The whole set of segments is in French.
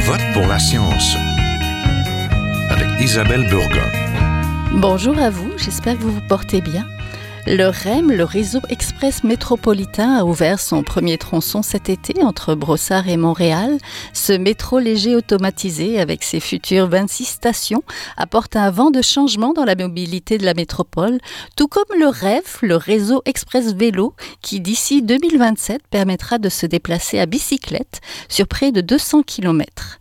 vote pour la science avec Isabelle Burgon. Bonjour à vous, j'espère que vous vous portez bien. Le REM, le réseau express métropolitain, a ouvert son premier tronçon cet été entre Brossard et Montréal. Ce métro léger automatisé, avec ses futures 26 stations, apporte un vent de changement dans la mobilité de la métropole, tout comme le REV, le réseau express vélo, qui d'ici 2027 permettra de se déplacer à bicyclette sur près de 200 km.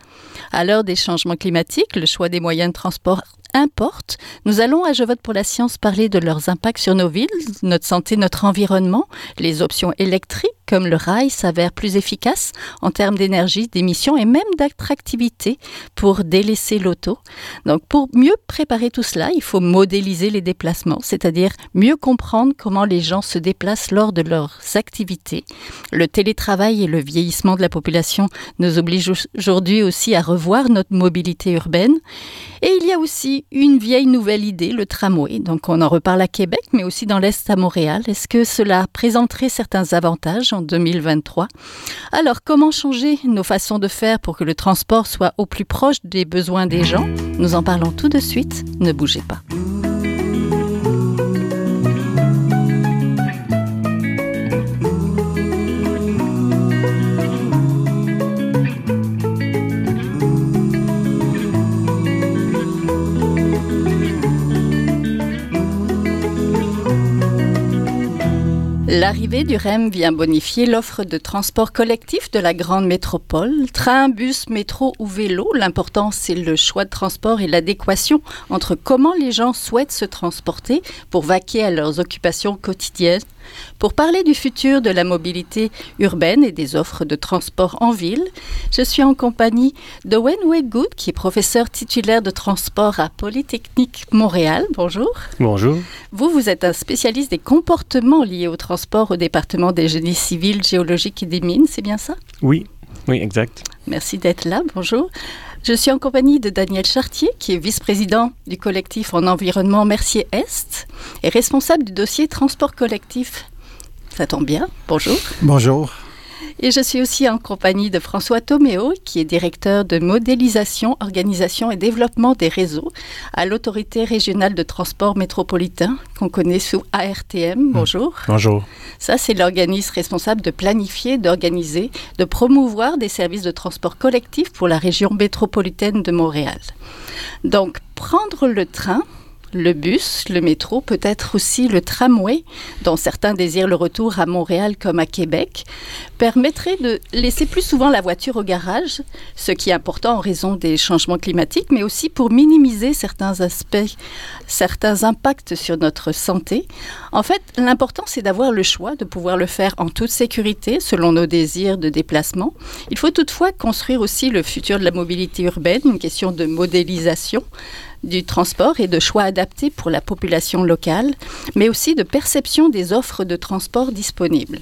À l'heure des changements climatiques, le choix des moyens de transport importe. Nous allons à Je vote pour la science parler de leurs impacts sur nos villes, notre santé, notre environnement, les options électriques comme le rail s'avèrent plus efficaces en termes d'énergie, d'émissions et même d'attractivité pour délaisser l'auto. Donc pour mieux préparer tout cela, il faut modéliser les déplacements, c'est-à-dire mieux comprendre comment les gens se déplacent lors de leurs activités. Le télétravail et le vieillissement de la population nous obligent aujourd'hui aussi à revoir notre mobilité urbaine. Et il y a aussi une vieille nouvelle idée, le tramway. Donc on en reparle à Québec, mais aussi dans l'Est à Montréal. Est-ce que cela présenterait certains avantages 2023. Alors, comment changer nos façons de faire pour que le transport soit au plus proche des besoins des gens? Nous en parlons tout de suite. Ne bougez pas. L'arrivée du REM vient bonifier l'offre de transport collectif de la grande métropole. Train, bus, métro ou vélo, l'important c'est le choix de transport et l'adéquation entre comment les gens souhaitent se transporter pour vaquer à leurs occupations quotidiennes pour parler du futur de la mobilité urbaine et des offres de transport en ville, je suis en compagnie de Wenway Good, qui est professeur titulaire de transport à Polytechnique Montréal. Bonjour. Bonjour. Vous, vous êtes un spécialiste des comportements liés au transport au département des génies civils, géologiques et des mines, c'est bien ça? Oui, oui, exact. Merci d'être là. Bonjour. Je suis en compagnie de Daniel Chartier, qui est vice-président du collectif en environnement Mercier-Est et responsable du dossier transport collectif. Ça tombe bien. Bonjour. Bonjour. Et je suis aussi en compagnie de François Toméo, qui est directeur de modélisation, organisation et développement des réseaux à l'autorité régionale de transport métropolitain, qu'on connaît sous ARTM. Hmm. Bonjour. Bonjour. Ça, c'est l'organisme responsable de planifier, d'organiser, de promouvoir des services de transport collectif pour la région métropolitaine de Montréal. Donc, prendre le train, le bus, le métro, peut-être aussi le tramway, dont certains désirent le retour à Montréal comme à Québec, permettrait de laisser plus souvent la voiture au garage, ce qui est important en raison des changements climatiques, mais aussi pour minimiser certains aspects, certains impacts sur notre santé. En fait, l'important, c'est d'avoir le choix, de pouvoir le faire en toute sécurité, selon nos désirs de déplacement. Il faut toutefois construire aussi le futur de la mobilité urbaine, une question de modélisation du transport et de choix adaptés pour la population locale, mais aussi de perception des offres de transport disponibles.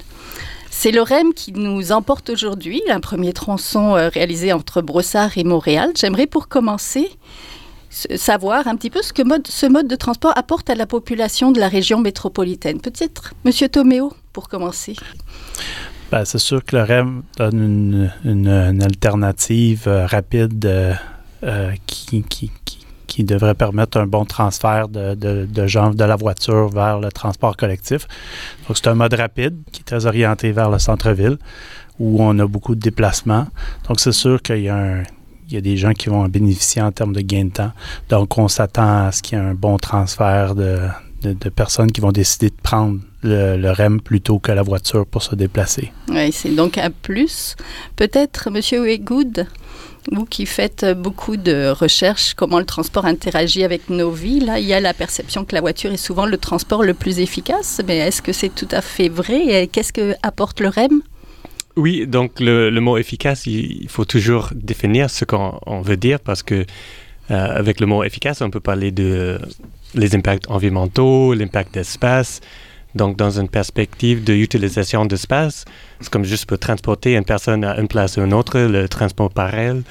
C'est le REM qui nous emporte aujourd'hui, un premier tronçon euh, réalisé entre Brossard et Montréal. J'aimerais pour commencer savoir un petit peu ce que ce mode de transport apporte à la population de la région métropolitaine. Peut-être, Monsieur Toméo, pour commencer. Ben, c'est sûr que le REM donne une, alternative euh, rapide euh, qui, devrait permettre un bon transfert de, de, gens de la voiture vers le transport collectif. Donc, c'est un mode rapide qui est très orienté vers le centre-ville où on a beaucoup de déplacements. Donc, c'est sûr qu'il y a il y a des gens qui vont en bénéficier en termes de gain de temps. Donc, on s'attend à ce qu'il y ait un bon transfert de, de, personnes qui vont décider de prendre le, REM plutôt que la voiture pour se déplacer. Oui, c'est donc un plus. Peut-être, Monsieur Wegood, vous qui faites beaucoup de recherches, comment le transport interagit avec nos vies, là, il y a la perception que la voiture est souvent le transport le plus efficace, mais est-ce que c'est tout à fait vrai qu'est-ce que apporte le REM? Oui, donc le, mot efficace, il, faut toujours définir ce qu'on veut dire parce que euh, avec le mot efficace, on peut parler de les impacts environnementaux, l'impact d'espace, donc, dans une perspective d'utilisation d'espace, c'est comme juste pour transporter une personne à une place ou une autre, le transport par elle,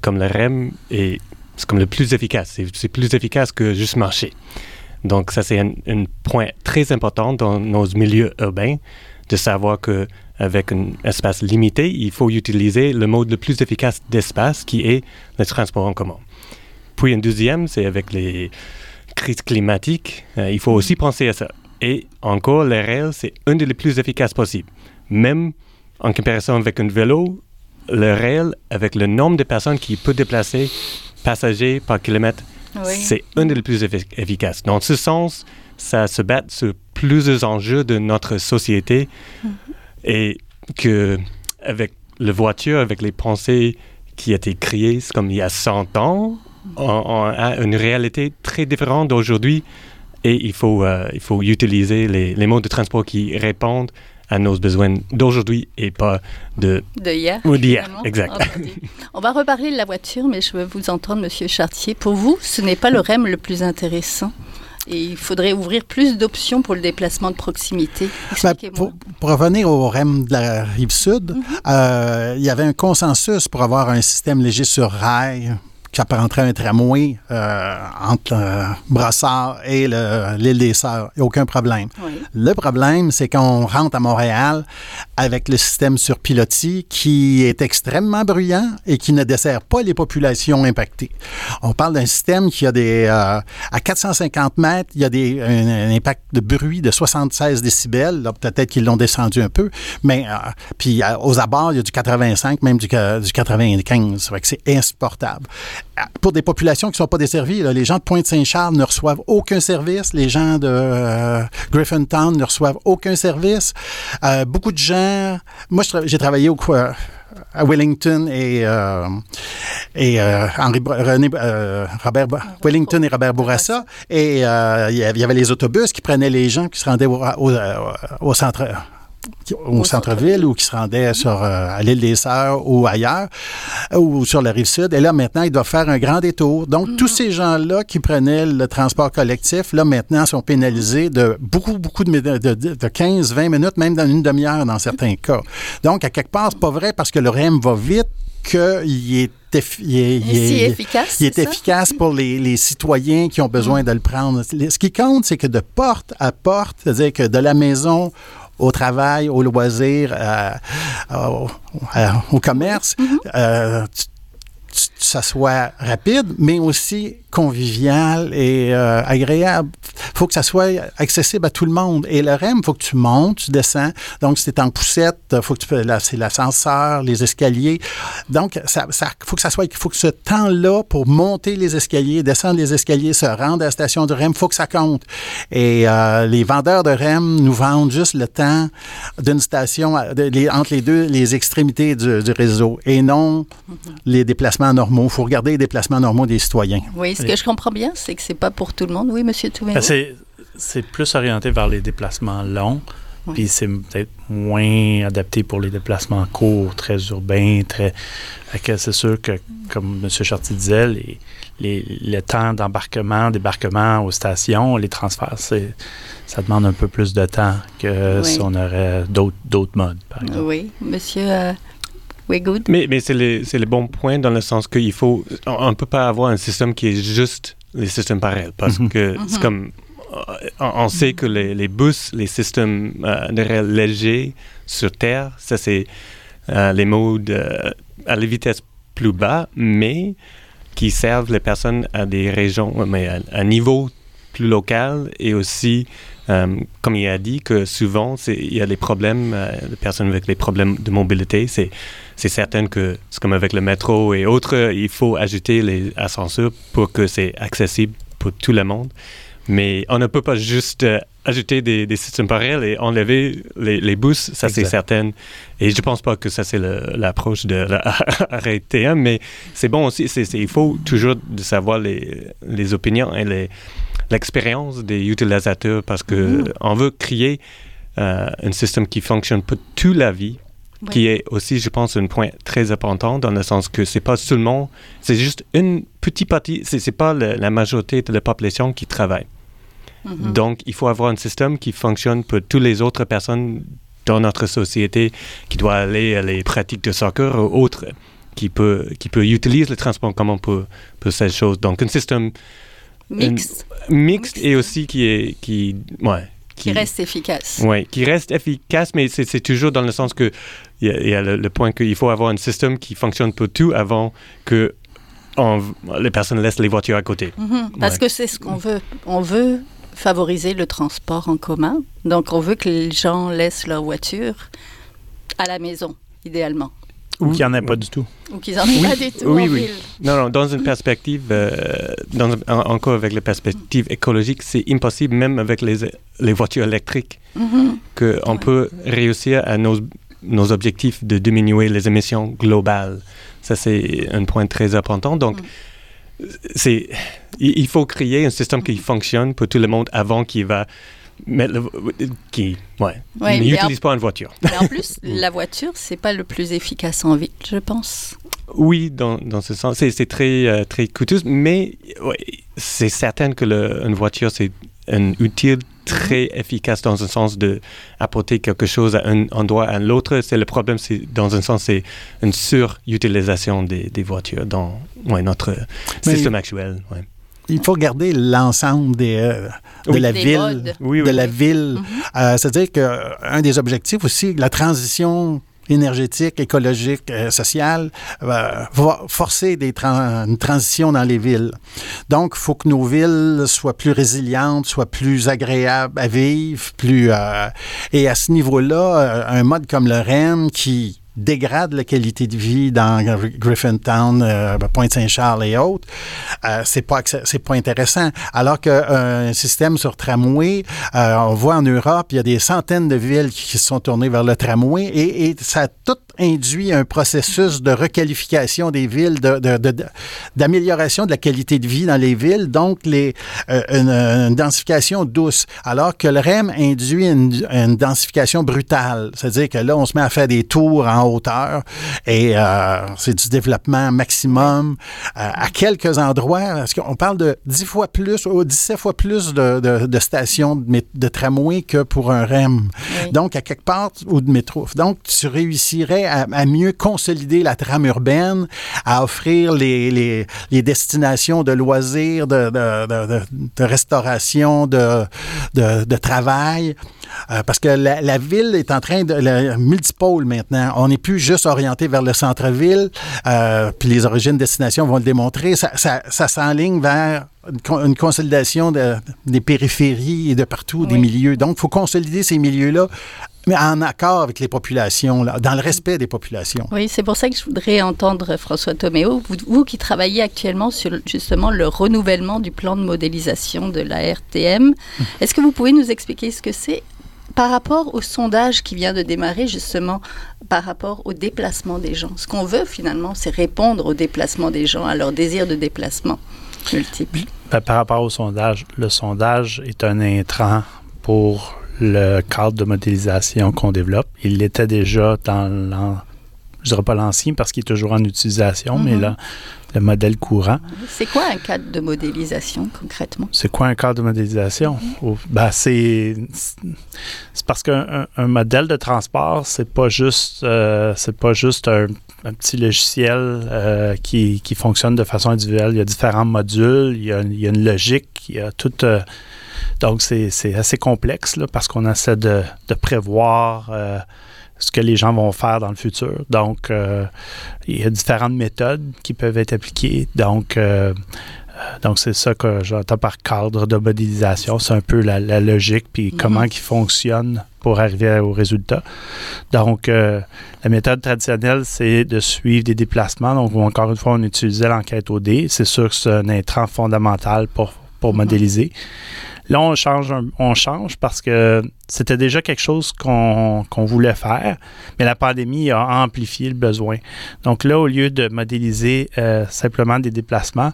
comme le REM, est, c'est comme le plus efficace. C'est, plus efficace que juste marcher. Donc, ça, c'est un, point très important dans nos milieux urbains, de savoir que avec un espace limité, il faut utiliser le mode le plus efficace d'espace qui est le transport en commun. Puis un deuxième, c'est avec les crises climatiques, euh, il faut aussi penser à ça. Et encore, les rails, c'est un des plus efficaces possibles. Même en comparaison avec un vélo, le rail, avec le nombre de personnes qui peut déplacer passagers par kilomètre, Oui. c'est un des plus effi- efficaces. Dans ce sens, ça se bat sur plusieurs enjeux de notre société et que avec la voiture, avec les pensées qui étaient créées c'est comme il y a 100 ans, on, on a une réalité très différente d'aujourd'hui et il faut, euh, il faut utiliser les, les modes de transport qui répondent à nos besoins d'aujourd'hui et pas de De hier. ou d'hier. Exact. Entendu. On va reparler de la voiture, mais je veux vous entendre, Monsieur Chartier. Pour vous, ce n'est pas le REM le plus intéressant. Et il faudrait ouvrir plus d'options pour le déplacement de proximité. Ben, pour, pour revenir au REM de la rive sud, euh, il y avait un consensus pour avoir un système léger sur rail qui apparenterait un tramway euh, entre euh, Brossard et le- l'île des Sœurs. Il n'y a aucun problème. Oui. Le problème, c'est qu'on rentre à Montréal avec le système sur pilotis qui est extrêmement bruyant et qui ne dessert pas les populations impactées. On parle d'un système qui a des... euh, à 450 mètres, il y a des, un, un impact de bruit de 76 décibels. Peut-être qu'ils l'ont descendu un peu, mais euh, puis aux abords, il y a du 85, même du, du 95. Ça fait que c'est insupportable. Pour des populations qui ne sont pas desservies, là, les gens de Pointe-Saint-Charles ne reçoivent aucun service. Les gens de euh, Griffintown ne reçoivent aucun service. Euh, beaucoup de gens... Moi, j'ai travaillé au, euh, à Wellington et, euh, et euh, Henri, Bra- René, euh, Robert, Wellington et Robert Bourassa. Et il y avait- les autobus qui prenaient les gens qui se rendaient au, au, au centre au, centre-ville ou qui se rendaient sur, euh, à l'île des Sœurs ou ailleurs, ou sur la rive sud. Et là, maintenant, ils doivent faire un grand détour. Donc, tous ces gens-là qui prenaient le transport collectif, là, maintenant, sont pénalisés de beaucoup, beaucoup de, de, de- de 15, 20 minutes, même dans une demi-heure dans certains cas. Donc, à quelque part, c'est pas vrai parce que le REM va vite qu'il est, il est- il si efficace, il est efficace pour les, les citoyens qui ont besoin de le prendre. Ce qui compte, c'est que de porte à porte, c'est-à-dire que de la maison au travail, au loisir, euh, au, à- au commerce, euh, tu- tu- ça soit rapide, mais aussi convivial et euh, agréable. faut que ça soit accessible à tout le monde. Et le REM, faut que tu montes, tu descends. Donc, si tu en poussette, faut que tu c'est l'ascenseur, les escaliers. Donc, ça, ça, faut que ça soit, faut que ce temps-là pour monter les escaliers, descendre les escaliers, se rendre à la station de REM, faut que ça compte. Et euh, les vendeurs de REM nous vendent juste le temps d'une station à- de- les- entre les deux, les extrémités du, du réseau, et non les déplacements normaux. Il faut regarder les déplacements normaux des citoyens. Oui, ce que je comprends bien, c'est que c'est pas pour tout le monde. Oui, Monsieur Touméro. Ben, c'est, c'est plus orienté vers les déplacements longs, Oui. puis c'est peut-être moins adapté pour les déplacements courts, très urbains, très. C'est sûr que, comme M. Charty disait, les, les, le temps d'embarquement, débarquement aux stations, les transferts, c'est, ça demande un peu plus de temps que Oui. si on aurait d'autres, d'autres modes, par exemple. Oui, Monsieur euh, Mais, mais c'est le, bon point dans le sens qu'il faut. On ne peut pas avoir un système qui est juste les systèmes pareils. Parce Mhm. que c'est comme. euh, On, on sait que les, les bus, les systèmes euh, de rail légers sur Terre, ça c'est euh, les modes euh, à la vitesse plus bas, mais qui servent les personnes à des régions, mais à un niveau plus local et aussi, euh, comme il a dit, que souvent il y a des problèmes, euh, les personnes avec les problèmes de mobilité, c'est c'est certain que comme avec le métro et autres, euh, il faut ajouter les ascenseurs pour que c'est accessible pour tout le monde. Mais on ne peut pas juste euh, ajouter des, des systèmes parallèles et enlever les, les bus, ça c'est certain. Et je pense pas que ça c'est l'approche de la arrêter, hein, mais c'est bon aussi, il faut toujours de savoir les, les opinions et l'expérience des utilisateurs parce que Mhm. on veut créer euh, un système qui fonctionne pour toute la vie qui est aussi, je pense, un point très important dans le sens que c'est pas seulement, c'est juste une petite partie, c'est c'est pas le- la majorité de la population qui travaille. Mhm. Donc, il faut avoir un système qui fonctionne pour toutes les autres personnes dans notre société qui doit aller à les pratiques de soccer ou autres qui peut, qui peut utiliser le transport commun pour, pour ces choses. Donc, un système Mixte. mixte et aussi qui est, qui, ouais, Qui reste efficace. Oui, qui reste efficace, mais c'est toujours dans le sens que il y a, il y a le, le point qu'il faut avoir un système qui fonctionne pour tout avant que on- les personnes laissent les voitures à côté. Mhm, Parce Ouais. que c'est ce qu'on veut. On veut favoriser le transport en commun. Donc, on veut que les gens laissent leur voiture à la maison, idéalement. Ou qu'il n'y en ait pas du tout. Ou qu'ils n'en aient Oui, pas du tout oui, en oui. ville. Non, non, dans une perspective, euh, dans, en- encore avec la perspective écologique, c'est impossible, même avec les, les voitures électriques, Mhm. qu'on Ouais. peut réussir à nos, nos objectifs de diminuer les émissions globales. Ça, c'est un point très important. Donc, Mm. C'est, il, faut créer un système qui fonctionne pour tout le monde avant qu'il va mettre le- qui ouais, Ouais, mais n'utilise pas une voiture. Mais en plus, la voiture, c'est pas le plus efficace en ville, je pense. Oui, dans, dans ce sens, c'est c'est très, euh, très coûteux, mais ouais, c'est certain que le, une voiture, c'est un outil très efficace dans un sens de apporter quelque chose à un endroit à l'autre. C'est le problème, c'est dans un sens, c'est une surutilisation des, des voitures dans ouais, notre Mais- système actuel. ouais. Il faut garder l'ensemble des, euh, de Oui. la Des ville. Oui, de la ville. Mhm. Euh, C'est-à-dire qu'un des objectifs aussi, la transition énergétique, écologique, euh, sociale, euh, va forcer des tran- une transition dans les villes. Donc, il faut que nos villes soient plus résilientes, soient plus agréables à vivre, plus... euh, et à ce niveau-là, euh, un mode comme le REM qui dégrade la qualité de vie dans Gr- Griffintown, euh, Pointe-Saint-Charles et autres, euh, c'est pas c'est pas intéressant. Alors qu'un système sur tramway, euh, on voit en Europe, il y a des centaines de villes qui se sont tournées vers le tramway et, et ça a tout induit un processus de requalification des villes, de- de- de- de- d'amélioration de, la qualité de vie dans les villes, donc les, euh, une, une densification douce. Alors que le REM induit une, une densification brutale, c'est-à-dire que là, on se met à faire des tours en hauteur et euh, c'est du développement maximum euh, à quelques endroits, parce qu'on parle de 10 fois plus ou 17 fois plus de, de- de stations de, tramway que pour un REM. Oui. Donc, à quelque part, ou de métro. Donc, tu réussirais à, à mieux consolider la trame urbaine, à offrir les, les, les destinations de loisirs, de, de, de- de- de restauration, de, travail. Euh, parce que la, la ville est en train de la multipôle maintenant. On n'est plus juste orienté vers le centre-ville, euh, puis les origines destination vont le démontrer. Ça, ça, ça s'enligne vers une, con- une consolidation de- des périphéries et de partout, des milieux. Donc, il faut consolider ces milieux-là, mais en accord avec les populations, là, dans le respect des populations. Oui, c'est pour ça que je voudrais entendre François Toméo, vous, vous qui travaillez actuellement sur justement le renouvellement du plan de modélisation de la RTM. Est-ce que vous pouvez nous expliquer ce que c'est par rapport au sondage qui vient de démarrer justement par rapport au déplacement des gens? Ce qu'on veut finalement, c'est répondre au déplacement des gens, à leur désir de déplacement multiple. Ben, par rapport au sondage, le sondage est un intrant pour le cadre de modélisation qu'on développe. Il l'était déjà dans l'an, je dirais pas l'ancien parce qu'il est toujours en utilisation, mais Mhm. là, le modèle courant. C'est quoi un cadre de modélisation concrètement? C'est quoi un cadre de modélisation? Au- Ben, c'est, c'est parce qu'un un- un modèle de transport, c'est pas juste, euh, c'est pas juste un, un petit logiciel euh, qui, qui fonctionne de façon individuelle. Il y a différents modules, il y a, il y a une logique, il y a tout. euh, donc, c'est assez complexe là, parce qu'on essaie de, de prévoir euh, ce que les gens vont faire dans le futur. Donc, euh, il y a différentes méthodes qui peuvent être appliquées. Donc, euh, donc c'est ça que j'entends par cadre de modélisation. C'est un peu la, la logique, puis Mhm. comment il fonctionne pour arriver au résultat. Donc, euh, la méthode traditionnelle, c'est de suivre des déplacements. Donc, encore une fois, on utilisait l'enquête OD. C'est sûr que c'est un intrant fondamental pour, pour Mhm. modéliser. Là, on change, un- on change parce que c'était déjà quelque chose qu'on qu'on voulait faire, mais la pandémie a amplifié le besoin. Donc là, au lieu de modéliser euh, simplement des déplacements,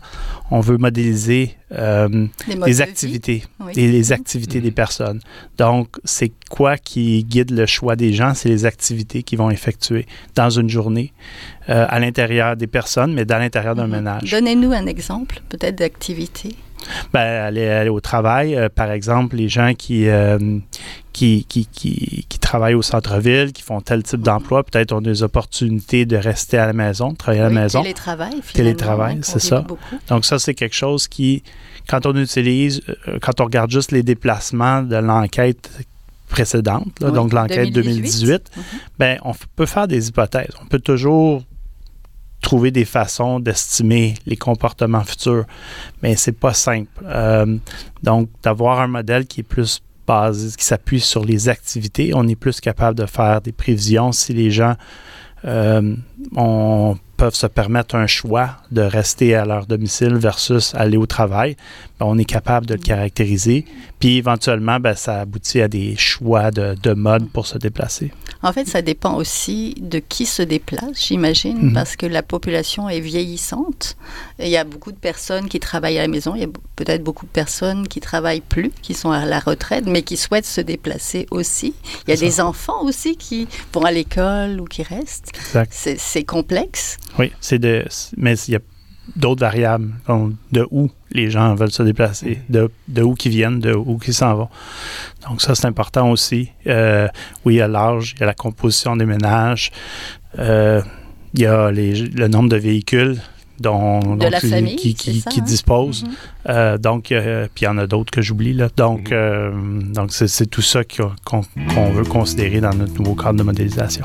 on veut modéliser euh, les activités, Oui. et les activités des personnes. Donc, c'est quoi qui guide le choix des gens? C'est les activités qu'ils vont effectuer dans une journée, euh, à l'intérieur des personnes, mais dans l'intérieur d'un Mhm. ménage. Donnez-nous un exemple peut-être d'activité. Ben, aller, aller au travail, euh, par exemple, les gens qui, euh, qui, qui, qui, qui travaillent au centre-ville, qui font tel type d'emploi. Peut-être ont des opportunités de rester à la maison, de travailler à la Oui, maison. Télétravail, Télétravail, hein, c'est ça. beaucoup. Donc ça, c'est quelque chose qui, quand on utilise, euh, quand on regarde juste les déplacements de l'enquête précédente, là, Oui, donc l'enquête 2018. 2018, Mhm. ben, on peut faire des hypothèses. On peut toujours trouver des façons d'estimer les comportements futurs, mais c'est pas simple. Euh, donc, d'avoir un modèle qui est plus basé, qui s'appuie sur les activités, on est plus capable de faire des prévisions si les gens euh, peuvent se permettre un choix de rester à leur domicile versus aller au travail, ben, on est capable de le caractériser. Puis éventuellement, ben, ça aboutit à des choix de, de mode pour se déplacer. En fait, ça dépend aussi de qui se déplace, j'imagine, Mhm. parce que la population est vieillissante. Il y a beaucoup de personnes qui travaillent à la maison. Il y a peut-être beaucoup de personnes qui travaillent plus, qui sont à la retraite, mais qui souhaitent se déplacer aussi. Il y a des enfants aussi qui vont à l'école ou qui restent. C'est complexe. Oui, c'est de, mais il y a d'autres variables, comme de où les gens veulent se déplacer, de, de où qu'ils viennent, de où qu'ils s'en vont. Donc ça, c'est important aussi. Euh, oui, il y a l'âge, il y a la composition des ménages, euh, il y a les, le nombre de véhicules dont, De la qui, famille, qui, qui- ça, qui hein? disposent. Mhm. Euh, donc, euh, puis il y en a d'autres que j'oublie. Là. Donc, euh, donc c'est, c'est tout ça qu'on, qu'on- qu'on veut considérer dans notre nouveau cadre de modélisation.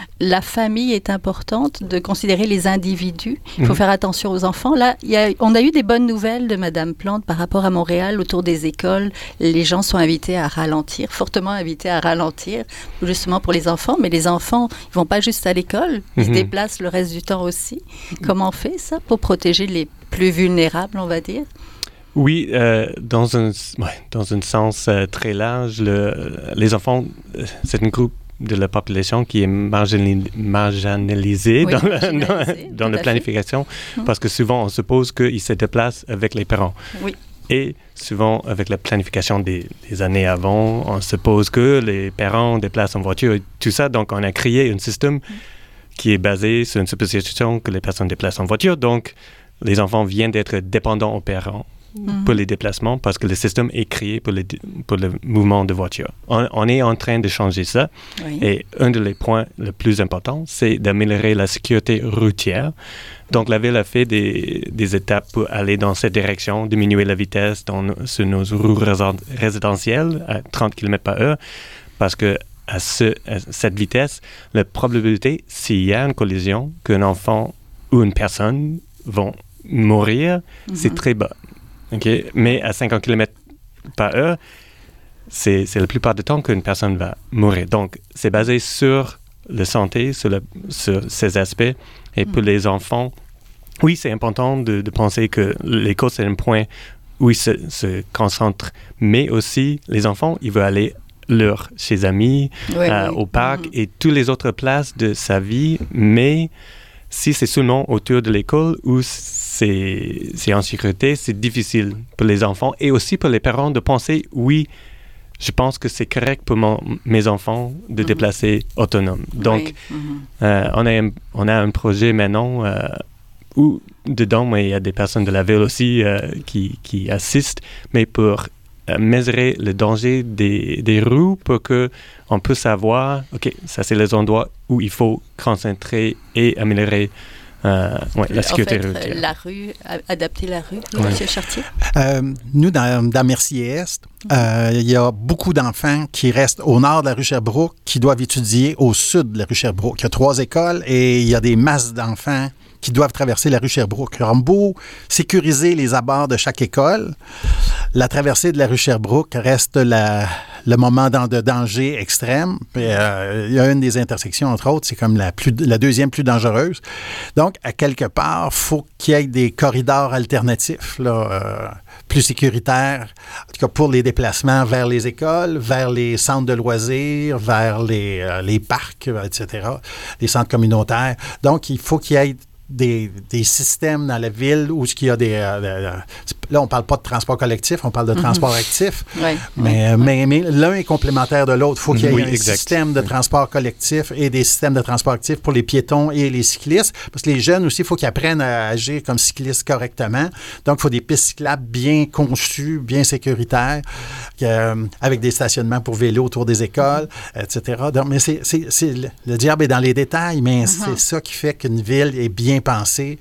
la famille est importante, de considérer les individus. Il faut Mhm. faire attention aux enfants. Là, il y a- on a eu des bonnes nouvelles de Madame Plante par rapport à Montréal, autour des écoles. Les gens sont invités à ralentir, fortement invités à ralentir, justement pour les enfants. Mais les enfants, ils vont pas juste à l'école, ils se Mhm. déplacent le reste du temps aussi. Comment on fait ça pour protéger les plus vulnérables, on va dire? Oui, euh, dans, un, ouais, dans un sens euh, très large, le- les enfants, euh, c'est un groupe de la population qui est marginali- marginalisé Oui, dans, la, dans- dans planification Mhm. parce que souvent on suppose qu'ils se déplacent avec les parents. Oui. Et souvent, avec la planification des, des années avant, on suppose que les parents déplacent en voiture et tout ça. Donc, on a créé un système qui est basé sur une supposition que les personnes déplacent en voiture. Donc, les enfants viennent d'être dépendants aux parents Mhm. pour les déplacements parce que le système est créé pour, les, pour le mouvement de voiture. On, on est en train de changer ça. Oui. Et un des points les plus importants, c'est d'améliorer la sécurité routière. Donc, la ville a fait des, des étapes pour aller dans cette direction, diminuer la vitesse dans, sur nos résen- résidentielles à 30 km par heure, parce que à, ce, à cette vitesse, la probabilité, s'il y a une collision, qu'un enfant ou une personne vont mourir, c'est Mhm. très bas. OK? Mais à 50 km par heure, c'est la plupart du temps qu'une personne va mourir. Donc, c'est basé sur la santé, sur, ces aspects. Et pour Mm. les enfants, oui, c'est important de, de penser que l'école, c'est un point où ils se, se concentrent. Mais aussi, les enfants, ils veulent aller leur, chez amis, Oui, euh, oui. au parc Mhm. et toutes les autres places de sa vie, mais si c'est seulement autour de l'école ou c'est en sécurité, c'est difficile pour les enfants et aussi pour les parents de penser, oui, je pense que c'est correct pour mon- mes enfants de Mhm. déplacer autonome. Donc, Oui. Mhm. euh, on, a un, on a un projet maintenant euh, où dedans, il y a des personnes de la ville aussi euh, qui, qui assistent, mais pour mesurer le danger des, des rues pour que on puisse savoir, OK, ça c'est les endroits où il faut concentrer et améliorer euh, ouais, la sécurité en fait, routière. la rue, a- adapter la rue, Ouais. Monsieur Chartier? Euh, nous, dans, dans Mercier-Est, euh, il y a beaucoup d'enfants qui restent au nord de la rue Sherbrooke qui doivent étudier au sud de la rue Sherbrooke. Il y a trois écoles et il y a des masses d'enfants qui doivent traverser la rue Sherbrooke. A beau sécuriser les abords de chaque école, la traversée de la rue Sherbrooke reste le moment de danger extrême. Euh, il y a une des intersections, entre autres, c'est comme la, plus, la deuxième plus dangereuse. Donc, à quelque part, faut qu'il y ait des corridors alternatifs, euh, plus sécuritaires, en tout cas pour les déplacements vers les écoles, vers les centres de loisirs, vers les, euh, parcs, etc., les centres communautaires. Donc, il faut qu'il y ait des, des systèmes dans la ville où il y a des... euh, là, on parle pas de transport collectif, on parle de transport actif. Mais, mais, mais l'un est complémentaire de l'autre. Il faut qu'il y ait Oui, un exact. système de transport collectif et des systèmes de transport actif pour les piétons et les cyclistes. Parce que les jeunes aussi, il faut qu'ils apprennent à agir comme cyclistes correctement. Donc, il faut des pistes cyclables bien conçues, bien sécuritaires, euh, avec des stationnements pour vélos autour des écoles, etc. Donc, mais c'est, le, le diable est dans les détails, mais c'est ça qui fait qu'une ville est bien pensée.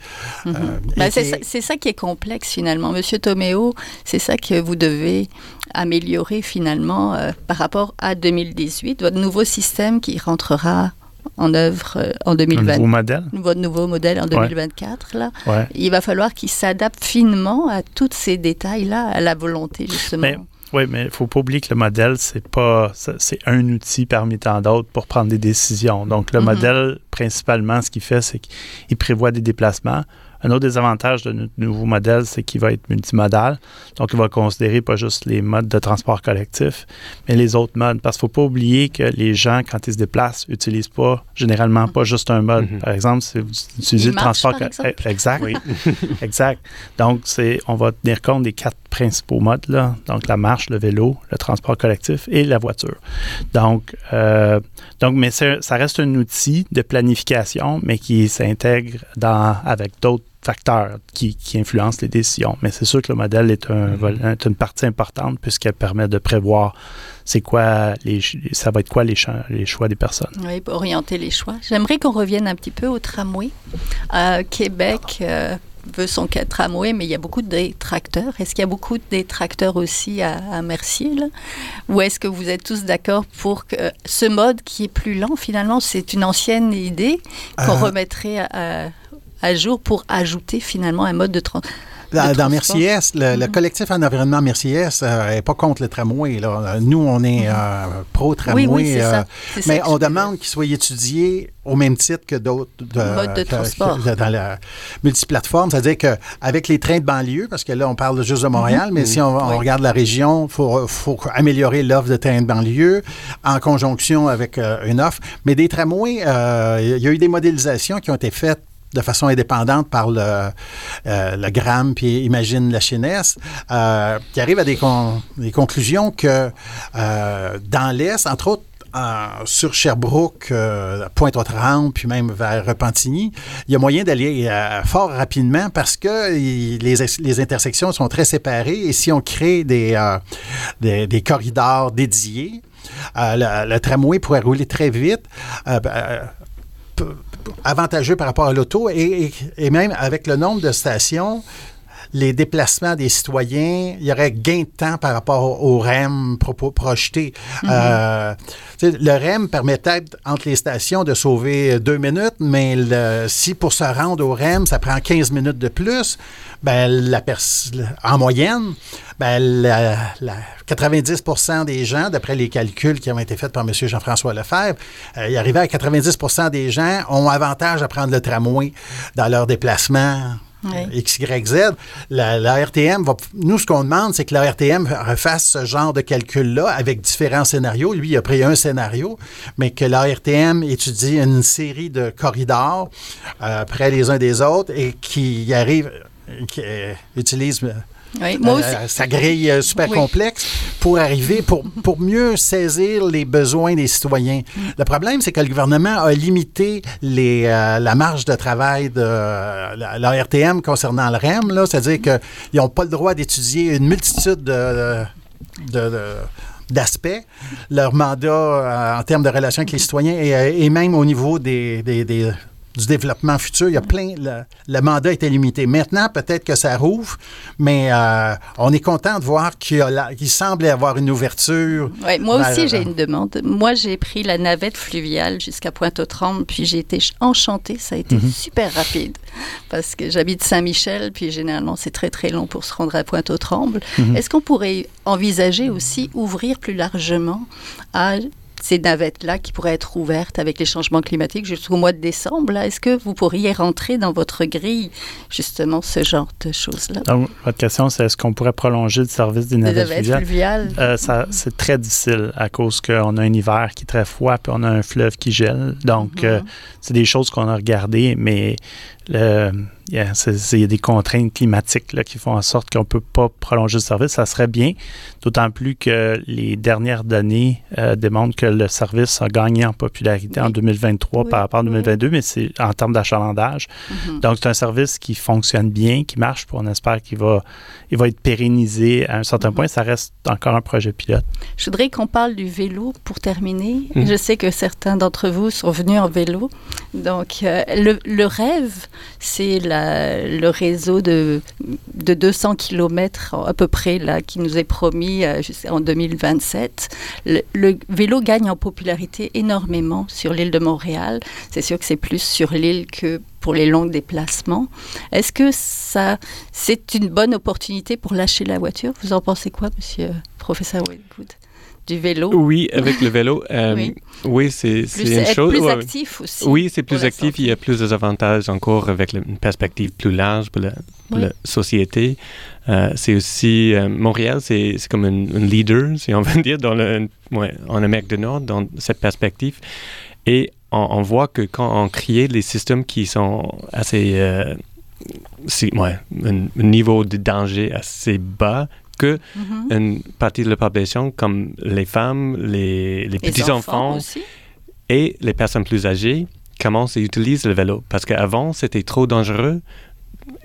euh, Ben, c'est ça, c'est ça qui est complexe finalement. Monsieur Toméo, c'est ça que vous devez améliorer finalement euh, par rapport à 2018, votre nouveau système qui rentrera en œuvre euh, en Un 2020. nouveau modèle? Votre nouveau modèle en 2024, là. Ouais. Il va falloir qu'il s'adapte finement à tous ces détails-là, à la volonté justement. Mais- Oui, mais il ne faut pas oublier que le modèle, c'est pas c'est un outil parmi tant d'autres pour prendre des décisions. Donc, le Mhm. modèle, principalement, ce qu'il fait, c'est qu'il prévoit des déplacements. Un autre des avantages de notre nouveau modèle, c'est qu'il va être multimodal. Donc, il va considérer pas juste les modes de transport collectif, mais les autres modes. Parce qu'il ne faut pas oublier que les gens, quand ils se déplacent, n'utilisent pas, généralement, pas juste un mode. Mhm. Par exemple, si vous utilisez le transport... exemple? Exact. Oui. Exact. Donc, c'est, on va tenir compte des quatre principaux modes, là. Donc, la marche, le vélo, le transport collectif et la voiture. Donc, euh, donc mais ça reste un outil de planification, mais qui s'intègre dans, avec d'autres facteurs qui, qui influencent les décisions. Mais c'est sûr que le modèle est, un, est une partie importante puisqu'elle permet de prévoir c'est quoi les, ça va être quoi les, choix des personnes. Oui, pour orienter les choix. J'aimerais qu'on revienne un petit peu au tramway. Euh, Québec euh, veut son tramway, mais il y a beaucoup de détracteurs. Est-ce qu'il y a beaucoup de détracteurs aussi à, à Mercier? Là? Ou est-ce que vous êtes tous d'accord pour que ce mode qui est plus lent, finalement, c'est une ancienne idée qu'on Euh, remettrait à, à jour pour ajouter finalement un mode de transport? Dans. Merciès, le, le Mhm. collectif en environnement Merciès n'est pas contre le tramway. Là. Nous, on est euh, pro-tramway. Mhm. oui, oui, c'est euh, ça mais on demande qu'il soit étudié au même titre que d'autres de- Modes de transport. que dans la multiplateforme. C'est-à-dire qu'avec les trains de banlieue, parce que là, on parle juste de Montréal, mais si on, Mhm. Regarde la région, il faut, faut améliorer l'offre de trains de banlieue en conjonction avec euh, une offre. Mais des tramways, euh, il y a eu des modélisations qui ont été faites de façon indépendante par le, euh, le GRAM puis Imagine la Chinesse, euh, qui arrive à des, des conclusions que euh, dans l'Est, entre autres, sur Sherbrooke, euh, Pointe-aux-Trembles, puis même vers Repentigny, il y a moyen d'aller euh, fort rapidement parce que les, les intersections sont très séparées et si on crée des, des, corridors dédiés, le, le tramway pourrait rouler très vite. Avantageux par rapport à l'auto et, et- et même avec le nombre de stations, les déplacements des citoyens, il y aurait gain de temps par rapport au, au REM sais, le REM permettait entre les stations de sauver deux minutes, mais si pour se rendre au REM, ça prend 15 minutes de plus, ben, la en moyenne, ben, la- la 90% des gens, d'après les calculs qui ont été faits par M. Jean-François Lefebvre, euh, il arrivait à 90% des gens ont avantage à prendre le tramway dans leur déplacement. Oui. X, Y, Z. La, la RTM va. Nous, ce qu'on demande, c'est que la RTM refasse ce genre de calcul-là avec différents scénarios. Lui, il a pris un scénario, mais que la RTM étudie une série de corridors euh, près les uns des autres et qui arrive, qui euh, utilise euh, Oui, moi aussi. euh, sa grille euh, super Oui. complexe pour arriver, pour, pour mieux saisir les besoins des citoyens. Le problème, c'est que le gouvernement a limité les, euh, la marge de travail de euh, la, la RTM concernant le REM, c'est-à-dire qu'ils n'ont pas le droit d'étudier une multitude de- de- de d'aspects, leur mandat euh, en termes de relations avec les citoyens et, euh, et même au niveau des, des- des- du développement futur, il y a plein, le, le mandat était limité. Maintenant, peut-être que ça rouvre, mais euh, on est content de voir qu'il, qu'il semble y avoir une ouverture. Ouais, moi vers- aussi, j'ai une demande. Moi, j'ai pris la navette fluviale jusqu'à Pointe-aux-Trembles, puis j'ai été ch- enchantée. Ça a été Mhm. super rapide parce que j'habite Saint-Michel, puis généralement, c'est très, très long pour se rendre à Pointe-aux-Trembles. Mhm. Est-ce qu'on pourrait envisager aussi ouvrir plus largement à ces navettes-là qui pourraient être ouvertes avec les changements climatiques jusqu'au mois de décembre? Est-ce que vous pourriez rentrer dans votre grille, justement, ce genre de choses-là? Donc, votre question, c'est est-ce qu'on pourrait prolonger le service des Des navettes fluviales? fluviales? Euh, ça, c'est très difficile à cause qu'on a un hiver qui est très froid puis on a un fleuve qui gèle. Donc, Mhm. euh, c'est des choses qu'on a regardées, mais le, il y, a, il y a des contraintes climatiques là, qui font en sorte qu'on ne peut pas prolonger le service. Ça serait bien, d'autant plus que les dernières données euh, démontrent que le service a gagné en popularité Oui. en 2023 Oui. par rapport à 2022, mais c'est en termes d'achalandage. Mhm. Donc, c'est un service qui fonctionne bien, qui marche, puis on espère qu'il va, il va être pérennisé à un certain Mhm. point. Ça reste encore un projet pilote. Je voudrais qu'on parle du vélo pour terminer. Mhm. Je sais que certains d'entre vous sont venus en vélo. Donc, euh, le, le rêve, c'est la- le réseau de, de 200 km à peu près là, qui nous est promis euh, jusqu'en 2027. Le, vélo gagne en popularité énormément sur l'île de Montréal. C'est sûr que c'est plus sur l'île que pour les longs déplacements. Est-ce que ça, c'est une bonne opportunité pour lâcher la voiture? Vous en pensez quoi, monsieur professeur Wedgwood Du vélo Oui, avec le vélo, euh, Oui. oui, c'est plus, c'est une chose. plus ouais, actif aussi. Oui, c'est plus actif. Il y a plus d'avantages encore avec le- une perspective plus large pour la, pour Oui. la société. Euh, c'est aussi euh, Montréal, c'est comme un, leader, si on veut dire, dans le, ouais, en Amérique du Nord, dans cette perspective. Et on, on voit que quand on crée les systèmes qui sont assez, euh, c'est- ouais, un, un niveau de danger assez bas, que Mhm. une partie de la population, comme les femmes, les, les Les petits enfants, aussi. et les personnes plus âgées commencent à utiliser le vélo. Parce qu'avant, c'était trop dangereux.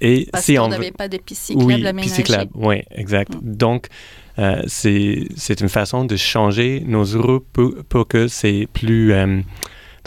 Et Parce si on veut- n'avait pas de pistes cyclables oui, cyclable, oui, exact. Mm. Donc, euh, c'est une façon de changer nos rues pour, pour que c'est plus, euh,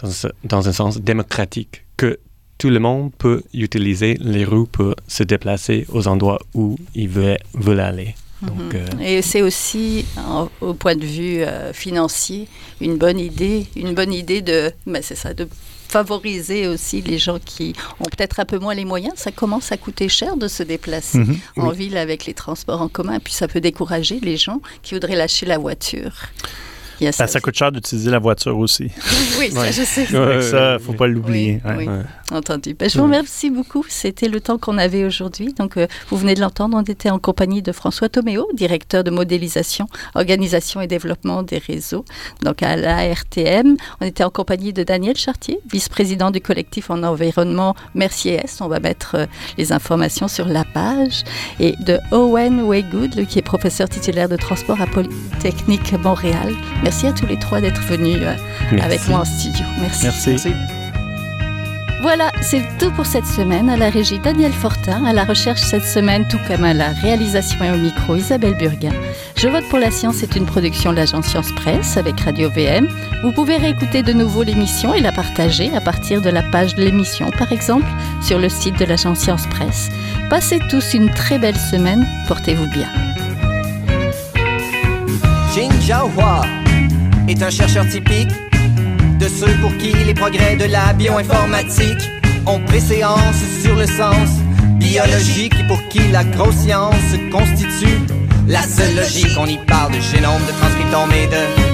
dans, un- dans un sens, démocratique, que tout le monde peut utiliser les rues pour se déplacer aux endroits où ils veulent, veulent aller. Donc, Mhm. euh, Et c'est aussi, en- au point de vue euh, financier, une bonne idée, une bonne idée de, ben c'est ça, de favoriser aussi les gens qui ont peut-être un peu moins les moyens. Ça commence à coûter cher de se déplacer Mhm. en Oui. ville avec les transports en commun, puis ça peut décourager les gens qui voudraient lâcher la voiture. Il y a Ben, ça coûte cher d'utiliser la voiture aussi. Oui, ça, Ouais. je sais. Ouais, ça, faut pas l'oublier. Oui, ouais. oui. Entendu. Ben, je vous Ouais. remercie beaucoup. C'était le temps qu'on avait aujourd'hui. Donc, euh, vous venez de l'entendre, on était en compagnie de François Toméo, directeur de modélisation, organisation et développement des réseaux, donc à l'ARTM. On était en compagnie de Daniel Chartier, vice-président du collectif en environnement Mercier-Est. On va mettre euh, les informations sur la page. Et de Owen Waygood, qui est professeur titulaire de transport à Polytechnique Montréal. Merci à tous les trois d'être venus euh, avec moi en studio. Merci. Merci. Merci. Voilà, c'est tout pour cette semaine. À la régie Daniel Fortin, à la recherche cette semaine, tout comme à la réalisation et au micro Isabelle Burguin. Je vote pour la science est une production de l'agence Science Presse avec Radio VM. Vous pouvez réécouter de nouveau l'émission et la partager à partir de la page de l'émission, par exemple, sur le site de l'agence Science Presse. Passez tous une très belle semaine. Portez-vous bien. Jin Jiahua est un chercheur typique de ceux pour qui les progrès de la bioinformatique ont préséance sur le sens biologique et pour qui la grosse science constitue la seule logique. On y parle de génome, de transcriptome et de